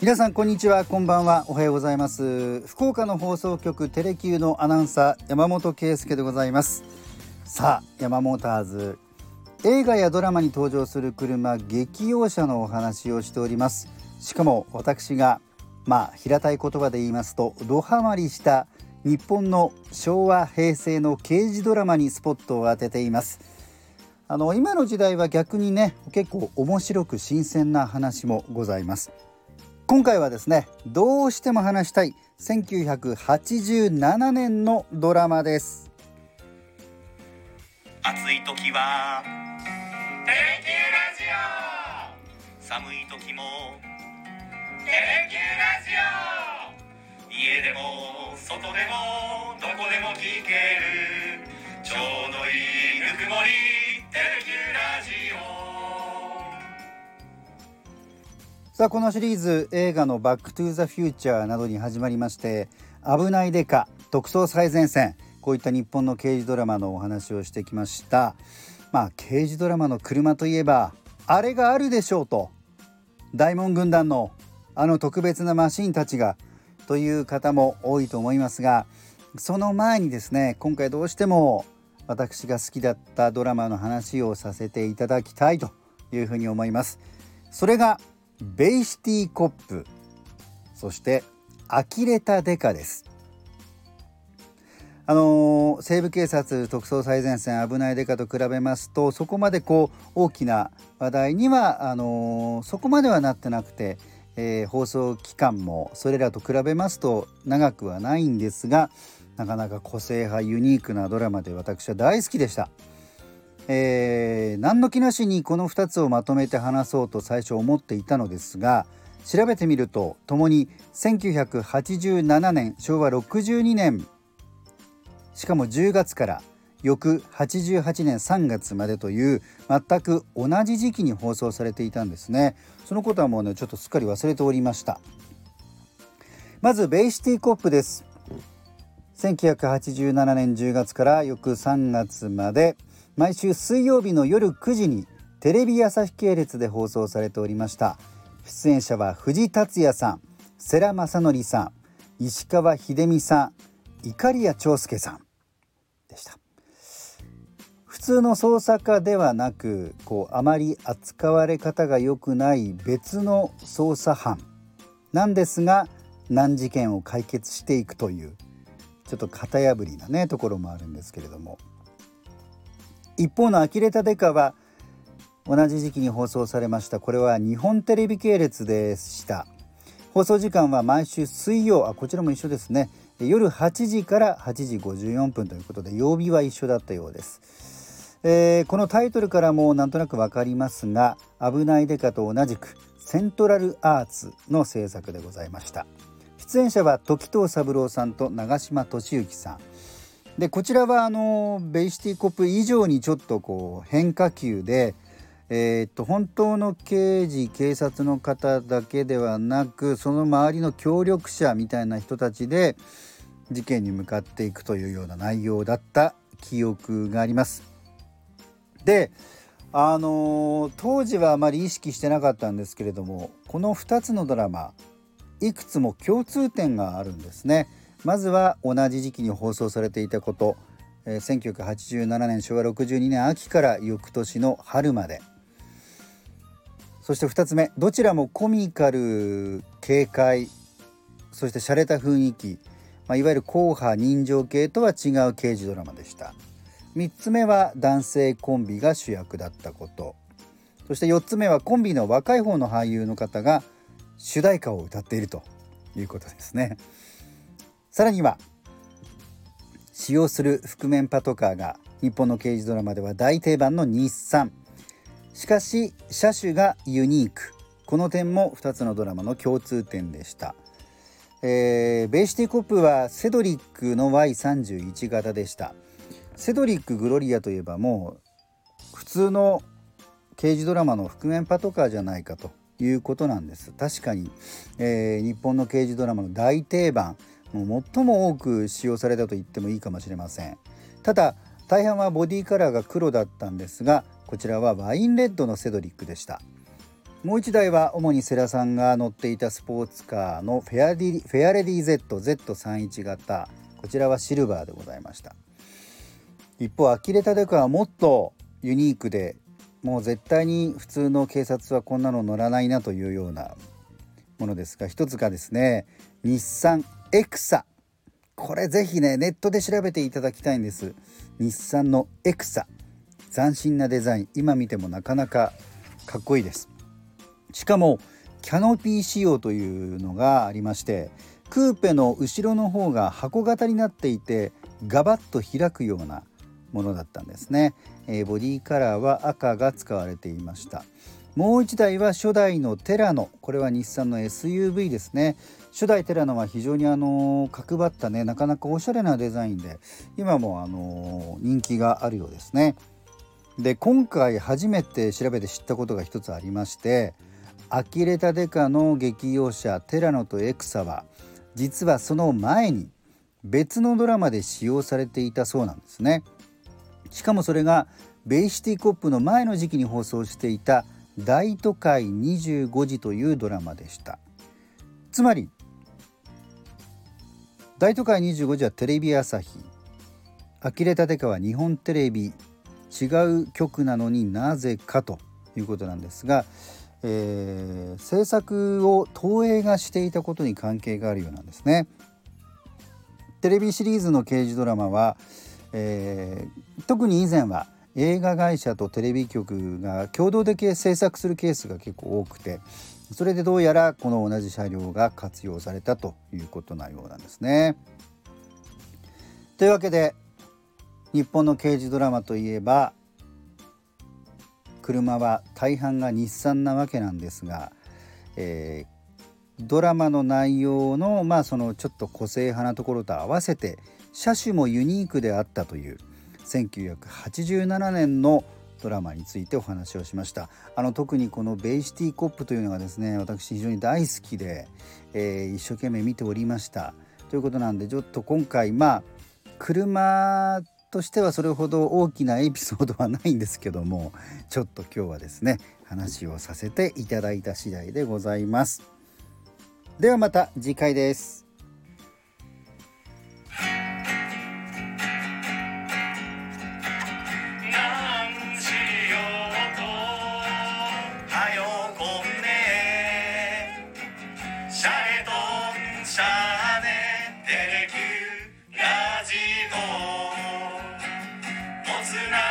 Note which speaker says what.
Speaker 1: 皆さんこんにちはこんばんはおはようございます。福岡の放送局テレキューのアナウンサー山本圭介でございます。さあ山モーターズ。映画やドラマに登場する車激用車のお話をしております。しかも私がまあ平たい言葉で言いますとドハマりした日本の昭和平成の刑事ドラマにスポットを当てています。あの今の時代は逆にね結構面白く新鮮な話もございます。今回はですねどうしても話したい1987年のドラマです。
Speaker 2: 暑い時はテレキューラジオ。寒い時もテレキューラジオ。家でも外でもどこでも聞けるちょうどいいぬくもりテレキューラジオ。
Speaker 1: さあこのシリーズ映画の「バック・トゥ・ザ・フューチャー」などに始まりまして「危ないデカ」「特捜最前線」こういった日本の刑事ドラマのお話をしてきました。まあ刑事ドラマの車といえばあれがあるでしょうと。大門軍団のあの特別なマシンたちがという方も多いと思いますがその前にですね今回どうしても私が好きだったドラマの話をさせていただきたいというふうに思います。それがベイシティコップそして呆れたデカですあのー、西部警察特捜最前線危ないデカと比べますとそこまでこう大きな話題にはあのー、そこまではなってなくて、えー、放送期間もそれらと比べますと長くはないんですがなかなか個性派ユニークなドラマで私は大好きでした。えー、何の気なしにこの2つをまとめて話そうと最初思っていたのですが調べてみるとともに1987年昭和62年しかも10月から翌88年3月までという全く同じ時期に放送されていたんですね。そのことはもうねちょっとすっかり忘れておりました。まずベイシティコップです。1987年10月から翌3月まで毎週水曜日の夜9時にテレビ朝日系列で放送されておりました。出演者は藤達也さん世良正則さん石川秀美さん碇谷長介さんでした。普通の捜査課ではなくこうあまり扱われ方が良くない別の捜査班なんですが難事件を解決していくというちょっと型破りなねところもあるんですけれども。一方の呆れたデカは同じ時期に放送されました。これは日本テレビ系列でした。放送時間は毎週水曜あこちらも一緒ですね。夜8時から8時54分ということで曜日は一緒だったようです、えー、このタイトルからもなんとなくわかりますが危ないデカと同じくセントラルアーツの制作でございました。出演者は時藤三郎さんと長嶋俊之さん。でこちらはあのベイシティコップ以上にちょっとこう変化球で、えー、っと本当の刑事警察の方だけではなくその周りの協力者みたいな人たちで事件に向かっていくというような内容だった記憶があります。であのー、当時はあまり意識してなかったんですけれどもこの2つのドラマいくつも共通点があるんですね。まずは同じ時期に放送されていたこと、えー、1987年昭和62年秋から翌年の春まで。そして2つ目どちらもコミカル軽快そして洒落た雰囲気、まあ、いわゆる硬派人情系とは違う刑事ドラマでした。3つ目は男性コンビが主役だったこと。そして4つ目はコンビの若い方の俳優の方が主題歌を歌っているということですね。さらには使用する覆面パトカーが日本の刑事ドラマでは大定番の日産。しかし車種がユニーク。この点も2つのドラマの共通点でした、えー、ベイシティコップはセドリックの Y31 型でした。セドリック・グロリアといえばもう普通の刑事ドラマの覆面パトカーじゃないかということなんです。確かに、えー、日本の刑事ドラマの大定番もう最も多く使用されたと言ってもいいかもしれません。ただ大半はボディカラーが黒だったんですがこちらはワインレッドのセドリックでした。もう1台は主に世良さんが乗っていたスポーツカーのフェアディフェアレディ ZZ31 型。こちらはシルバーでございました。一方アキレタデカはもっとユニークでもう絶対に普通の警察はこんなの乗らないなというようなものですが一つがですね日産エクサこれぜひねネットで調べていただきたいんです。日産のエクサ斬新なデザイン。今見てもなかなかかっこいいです。しかもキャノピー仕様というのがありましてクーペの後ろの方が箱型になっていてガバッと開くようなものだったんですね、えー、ボディカラーは赤が使われていました。もう1台は初代のテラノ。これは日産の SUV ですね。初代テラノは非常にあの角張ったね。なかなかおしゃれなデザインで今もあの人気があるようですね。で今回初めて調べて知ったことが一つありましてアキレタデカの激用車テラノとエクサは実はその前に別のドラマで使用されていたそうなんですね。しかもそれがベイシティコップの前の時期に放送していた大都会25時というドラマでした。つまり大都会25時はテレビ朝日。呆れ立川日本テレビ。違う局なのになぜかということなんですが、えー、制作を東映がしていたことに関係があるようなんですね。テレビシリーズの刑事ドラマは、えー、特に以前は映画会社とテレビ局が共同で制作するケースが結構多くてそれでどうやらこの同じ車両が活用されたということなようなんですね。というわけで日本の刑事ドラマといえば車は大半が日産なわけなんですが、えー、ドラマの内容のまあそのちょっと個性派なところと合わせて車種もユニークであったという1987年のドラマについてお話をしました。あの特にこのベイシティコップというのがですね私非常に大好きで、えー、一生懸命見ておりました。ということなんでちょっと今回まあ車としてはそれほど大きなエピソードはないんですけどもちょっと今日はですね話をさせていただいた次第でございます。ではまた次回です。Listen up.